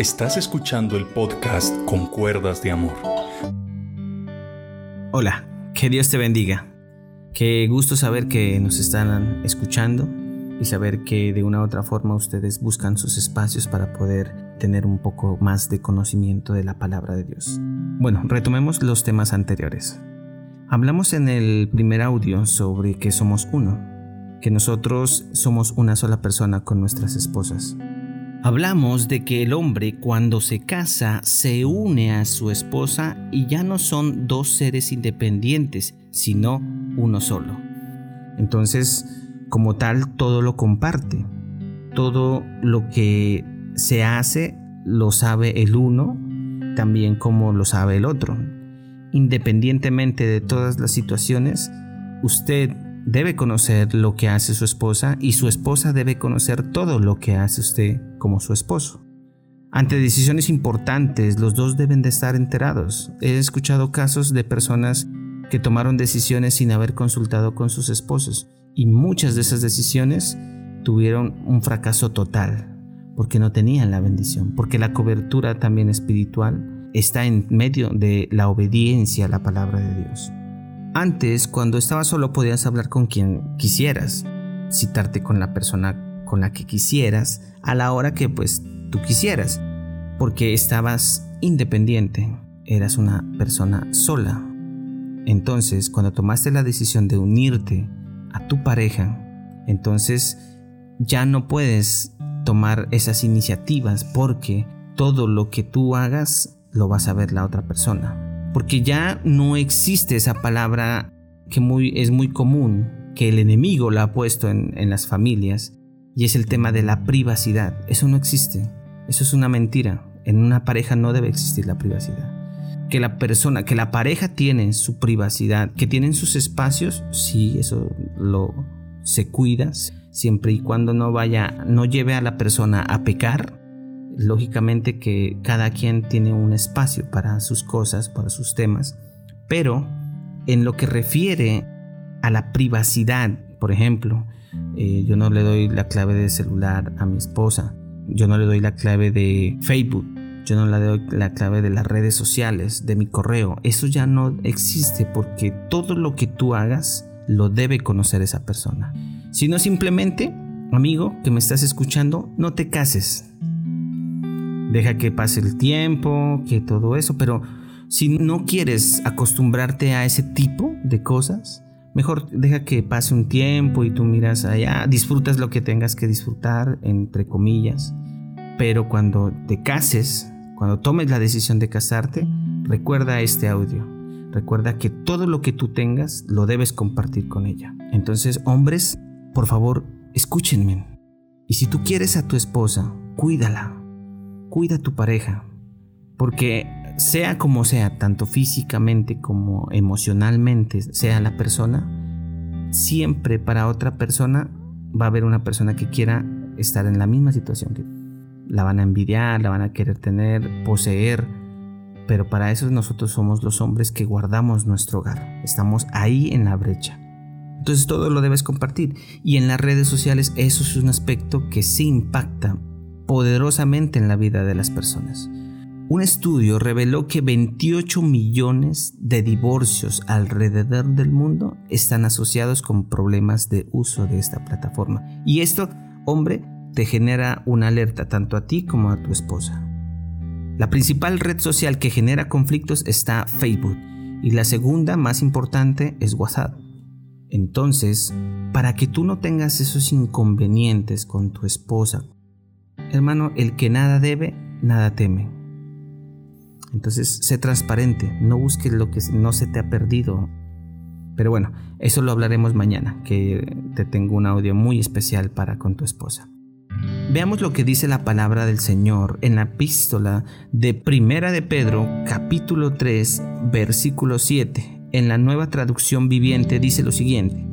Estás escuchando el podcast Con Cuerdas de Amor. Hola, que Dios te bendiga. Qué gusto saber que nos están escuchando y saber que de una u otra forma ustedes buscan sus espacios para poder tener un poco más de conocimiento de la palabra de Dios. Bueno, retomemos los temas anteriores. Hablamos en el primer audio sobre que somos uno, que nosotros somos una sola persona con nuestras esposas. Hablamos de que el hombre cuando se casa se une a su esposa y ya no son dos seres independientes, sino uno solo. Entonces, como tal, todo lo comparte. Todo lo que se hace lo sabe el uno, también como lo sabe el otro. Independientemente de todas las situaciones, usted debe conocer lo que hace su esposa y su esposa debe conocer todo lo que hace usted como su esposo. Ante decisiones importantes, los dos deben de estar enterados. He escuchado casos de personas que tomaron decisiones sin haber consultado con sus esposos y muchas de esas decisiones tuvieron un fracaso total porque no tenían la bendición, porque la cobertura también espiritual está en medio de la obediencia a la palabra de Dios. Antes, cuando estabas solo, podías hablar con quien quisieras, citarte con la persona con la que quisieras, a la hora que pues tú quisieras, porque estabas independiente, eras una persona sola. Entonces, cuando tomaste la decisión de unirte a tu pareja, entonces ya no puedes tomar esas iniciativas porque todo lo que tú hagas lo va a saber la otra persona porque ya no existe esa palabra que es muy común, que el enemigo la ha puesto en, en las familias, y es el tema de la privacidad. Eso no existe, eso es una mentira. En una pareja no debe existir la privacidad. Que la persona, que la pareja tiene su privacidad, que tienen sus espacios, sí, eso lo se cuida, siempre y cuando no vaya, no lleve a la persona a pecar, lógicamente que cada quien tiene un espacio para sus cosas, para sus temas, pero en lo que refiere a la privacidad, por ejemplo, eh, yo no le doy la clave de celular a mi esposa, yo no le doy la clave de Facebook, yo no le doy la clave de las redes sociales, de mi correo, eso ya no existe porque todo lo que tú hagas lo debe conocer esa persona. Si no simplemente, amigo que me estás escuchando, no te cases, deja que pase el tiempo, que todo eso, pero si no quieres acostumbrarte a ese tipo de cosas, mejor deja que pase un tiempo y tú miras allá, disfrutas lo que tengas que disfrutar, entre comillas, pero cuando te cases, cuando tomes la decisión de casarte, recuerda este audio. Recuerda que todo lo que tú tengas lo debes compartir con ella. Entonces, hombres, por favor, escúchenme. Y si tú quieres a tu esposa, cuídala, cuida a tu pareja, porque sea como sea, tanto físicamente como emocionalmente sea la persona, siempre para otra persona va a haber una persona que quiera estar en la misma situación que la van a envidiar, la van a querer tener, poseer, pero para eso nosotros somos los hombres que guardamos nuestro hogar, estamos ahí en la brecha. Entonces todo lo debes compartir. Y en las redes sociales eso es un aspecto que sí impacta poderosamente en la vida de las personas. Un estudio reveló que 28 millones de divorcios alrededor del mundo están asociados con problemas de uso de esta plataforma. Y esto, hombre, te genera una alerta tanto a ti como a tu esposa. La principal red social que genera conflictos está Facebook y la segunda más importante es WhatsApp. Entonces, para que tú no tengas esos inconvenientes con tu esposa, Hermano, el que nada debe, nada teme. Entonces, sé transparente, no busques lo que no se te ha perdido. Pero bueno, eso lo hablaremos mañana, que te tengo un audio muy especial para con tu esposa. Veamos lo que dice la palabra del Señor en la epístola de Primera de Pedro, capítulo 3, versículo 7. En la nueva traducción viviente dice lo siguiente: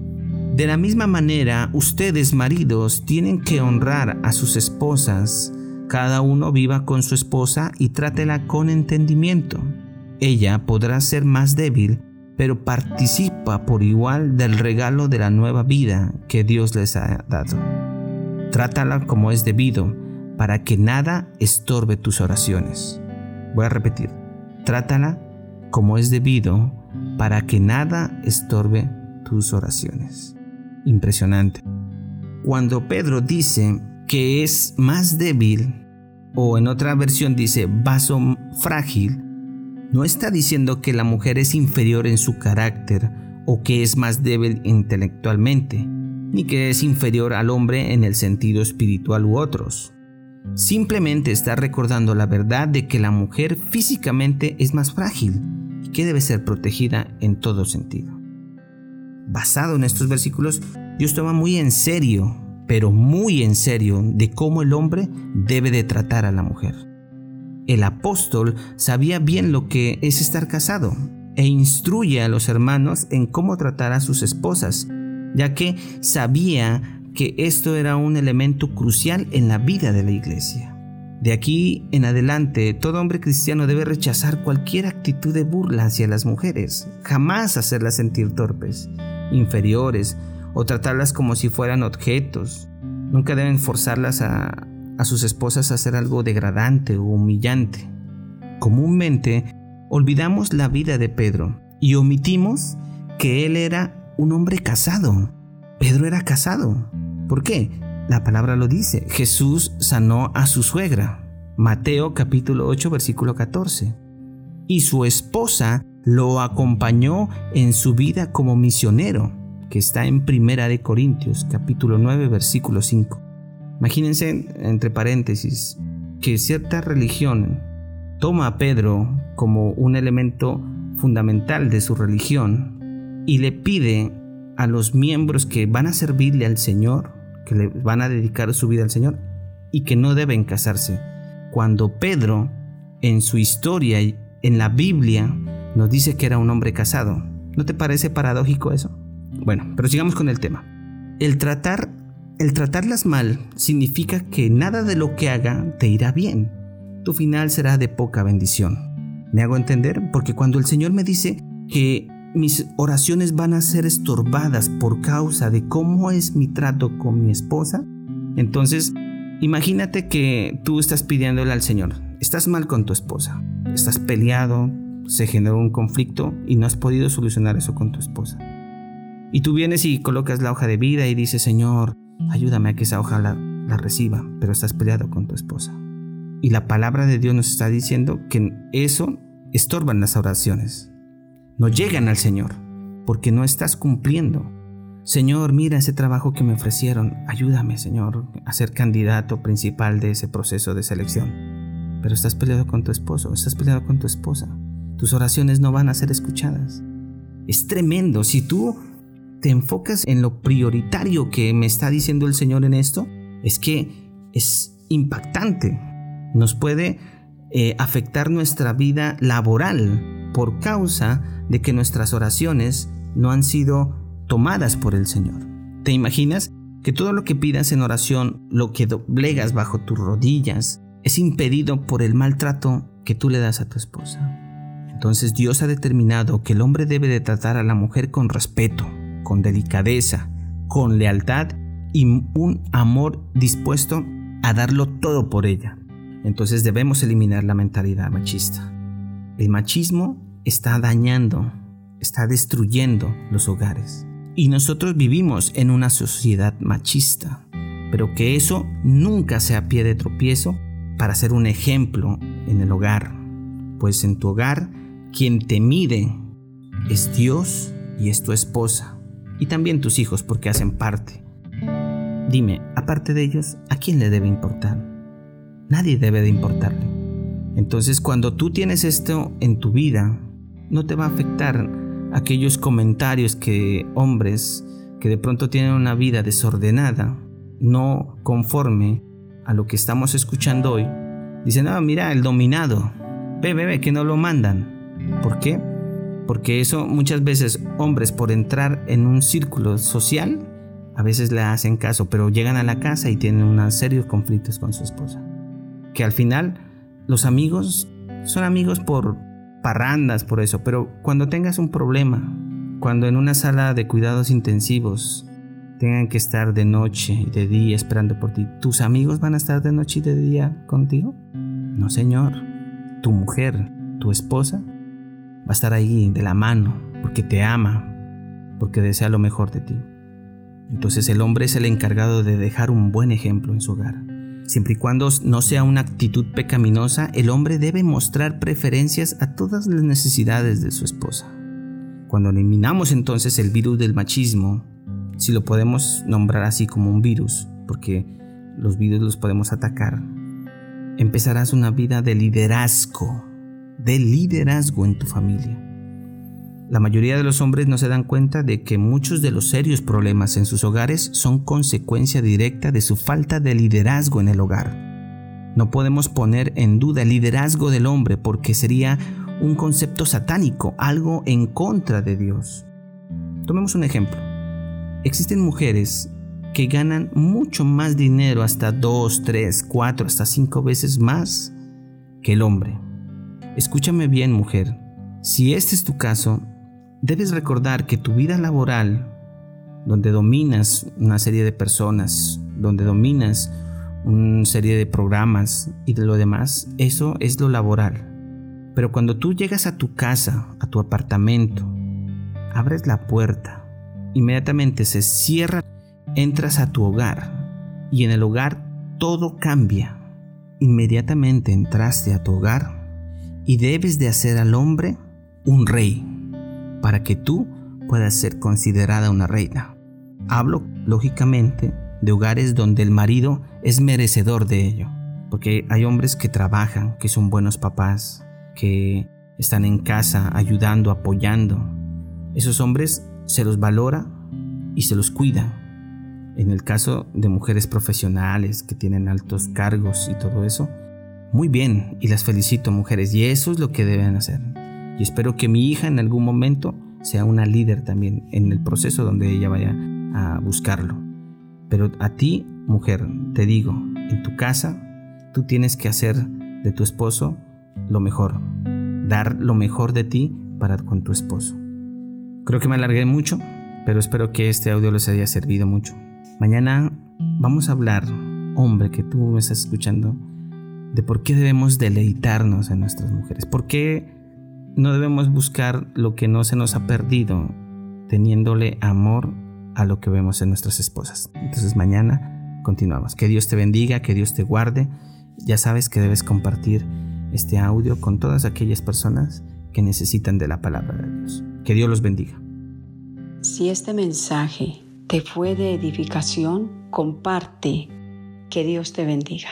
de la misma manera, ustedes maridos tienen que honrar a sus esposas. Cada uno viva con su esposa y trátela con entendimiento. Ella podrá ser más débil, pero participa por igual del regalo de la nueva vida que Dios les ha dado. Trátala como es debido, para que nada estorbe tus oraciones. Voy a repetir, trátala como es debido para que nada estorbe tus oraciones. Impresionante. Cuando Pedro dice que es más débil, o en otra versión dice vaso frágil, no está diciendo que la mujer es inferior en su carácter o que es más débil intelectualmente, ni que es inferior al hombre en el sentido espiritual u otros. Simplemente está recordando la verdad de que la mujer físicamente es más frágil y que debe ser protegida en todo sentido. Basado en estos versículos, Dios toma muy en serio, pero muy en serio, de cómo el hombre debe de tratar a la mujer. El apóstol sabía bien lo que es estar casado e instruye a los hermanos en cómo tratar a sus esposas, ya que sabía que esto era un elemento crucial en la vida de la iglesia. De aquí en adelante, todo hombre cristiano debe rechazar cualquier actitud de burla hacia las mujeres, jamás hacerlas sentir torpes, inferiores o tratarlas como si fueran objetos. Nunca deben forzarlas a, a sus esposas a hacer algo degradante o humillante. Comúnmente olvidamos la vida de Pedro y omitimos que él era un hombre casado. Pedro era casado. ¿Por qué? La palabra lo dice. Jesús sanó a su suegra. Mateo capítulo 8 versículo 14. Y su esposa lo acompañó en su vida como misionero, que está en Primera de Corintios capítulo 9 versículo 5. Imagínense, entre paréntesis, que cierta religión toma a Pedro como un elemento fundamental de su religión y le pide a los miembros que van a servirle al Señor, que le van a dedicar su vida al Señor y que no deben casarse. Cuando Pedro, en su historia en la Biblia, nos dice que era un hombre casado. ¿No te parece paradójico eso? Bueno, pero sigamos con el tema. El tratar el tratarlas mal significa que nada de lo que haga te irá bien. Tu final será de poca bendición. ¿Me hago entender? Porque cuando el Señor me dice que mis oraciones van a ser estorbadas por causa de cómo es mi trato con mi esposa, entonces imagínate que tú estás pidiéndole al Señor, estás mal con tu esposa, estás peleado, se generó un conflicto y no has podido solucionar eso con tu esposa. Y tú vienes y colocas la hoja de vida y dices, Señor, ayúdame a que esa hoja la, reciba, pero estás peleado con tu esposa. Y la palabra de Dios nos está diciendo que eso estorban las oraciones. No llegan al Señor, porque no estás cumpliendo. Señor, mira ese trabajo que me ofrecieron. Ayúdame, Señor, a ser candidato principal de ese proceso de selección. Pero estás peleado con tu esposo, estás peleado con tu esposa. Tus oraciones no van a ser escuchadas. Es tremendo. Si tú te enfocas en lo prioritario que me está diciendo el Señor en esto, es que es impactante. Nos puede eh, afectar nuestra vida laboral por causa de que nuestras oraciones no han sido tomadas por el Señor. ¿Te imaginas que todo lo que pidas en oración, lo que doblegas bajo tus rodillas, es impedido por el maltrato que tú le das a tu esposa? Entonces Dios ha determinado que el hombre debe de tratar a la mujer con respeto, con delicadeza, con lealtad y un amor dispuesto a darlo todo por ella. Entonces debemos eliminar la mentalidad machista. El machismo está dañando, está destruyendo los hogares. Y nosotros vivimos en una sociedad machista, pero que eso nunca sea pie de tropiezo para ser un ejemplo en el hogar. Pues en tu hogar, quien te mide es Dios y es tu esposa y también tus hijos porque hacen parte. Dime, aparte de ellos, ¿a quién le debe importar? Nadie debe de importarle. Entonces cuando tú tienes esto en tu vida, no te va a afectar aquellos comentarios que hombres que de pronto tienen una vida desordenada, no conforme a lo que estamos escuchando hoy, dicen, ah, mira, el dominado, ve, ve, ve, que no lo mandan. ¿Por qué? Porque eso muchas veces hombres por entrar en un círculo social, a veces le hacen caso, pero llegan a la casa y tienen unos serios conflictos con su esposa. Que al final los amigos son amigos por parrandas, por eso, pero cuando tengas un problema, cuando en una sala de cuidados intensivos tengan que estar de noche y de día esperando por ti, ¿tus amigos van a estar de noche y de día contigo? No, Señor. Tu mujer, tu esposa, va a estar ahí de la mano porque te ama, porque desea lo mejor de ti. Entonces el hombre es el encargado de dejar un buen ejemplo en su hogar. Siempre y cuando no sea una actitud pecaminosa, el hombre debe mostrar preferencias a todas las necesidades de su esposa. Cuando eliminamos entonces el virus del machismo, si lo podemos nombrar así como un virus, porque los virus los podemos atacar, empezarás una vida de liderazgo, de liderazgo en tu familia. La mayoría de los hombres no se dan cuenta de que muchos de los serios problemas en sus hogares son consecuencia directa de su falta de liderazgo en el hogar. No podemos poner en duda el liderazgo del hombre porque sería un concepto satánico, algo en contra de Dios. Tomemos un ejemplo. Existen mujeres que ganan mucho más dinero, hasta dos, tres, cuatro, hasta cinco veces más que el hombre. Escúchame bien, mujer. Si este es tu caso, debes recordar que tu vida laboral, donde dominas una serie de personas, donde dominas una serie de programas y de lo demás, eso es lo laboral. Pero cuando tú llegas a tu casa, a tu apartamento, abres la puerta, inmediatamente se cierra, entras a tu hogar y en el hogar todo cambia. Inmediatamente entraste a tu hogar y debes de hacer al hombre un rey para que tú puedas ser considerada una reina. Hablo, lógicamente, de hogares donde el marido es merecedor de ello, porque hay hombres que trabajan, que son buenos papás, que están en casa ayudando, apoyando. Esos hombres se los valora y se los cuida. En el caso de mujeres profesionales que tienen altos cargos y todo eso, muy bien, y las felicito mujeres, y eso es lo que deben hacer. Y espero que mi hija en algún momento sea una líder también en el proceso donde ella vaya a buscarlo. Pero a ti, mujer, te digo, en tu casa, tú tienes que hacer de tu esposo lo mejor, dar lo mejor de ti para con tu esposo. Creo que me alargué mucho, pero espero que este audio les haya servido mucho. Mañana vamos a hablar, hombre, que tú me estás escuchando, de por qué debemos deleitarnos en nuestras mujeres. ¿Por qué no debemos buscar lo que no se nos ha perdido, teniéndole amor a lo que vemos en nuestras esposas. Entonces mañana continuamos. Que Dios te bendiga, que Dios te guarde. Ya sabes que debes compartir este audio con todas aquellas personas que necesitan de la palabra de Dios. Que Dios los bendiga. Si este mensaje te fue de edificación, comparte. Que Dios te bendiga.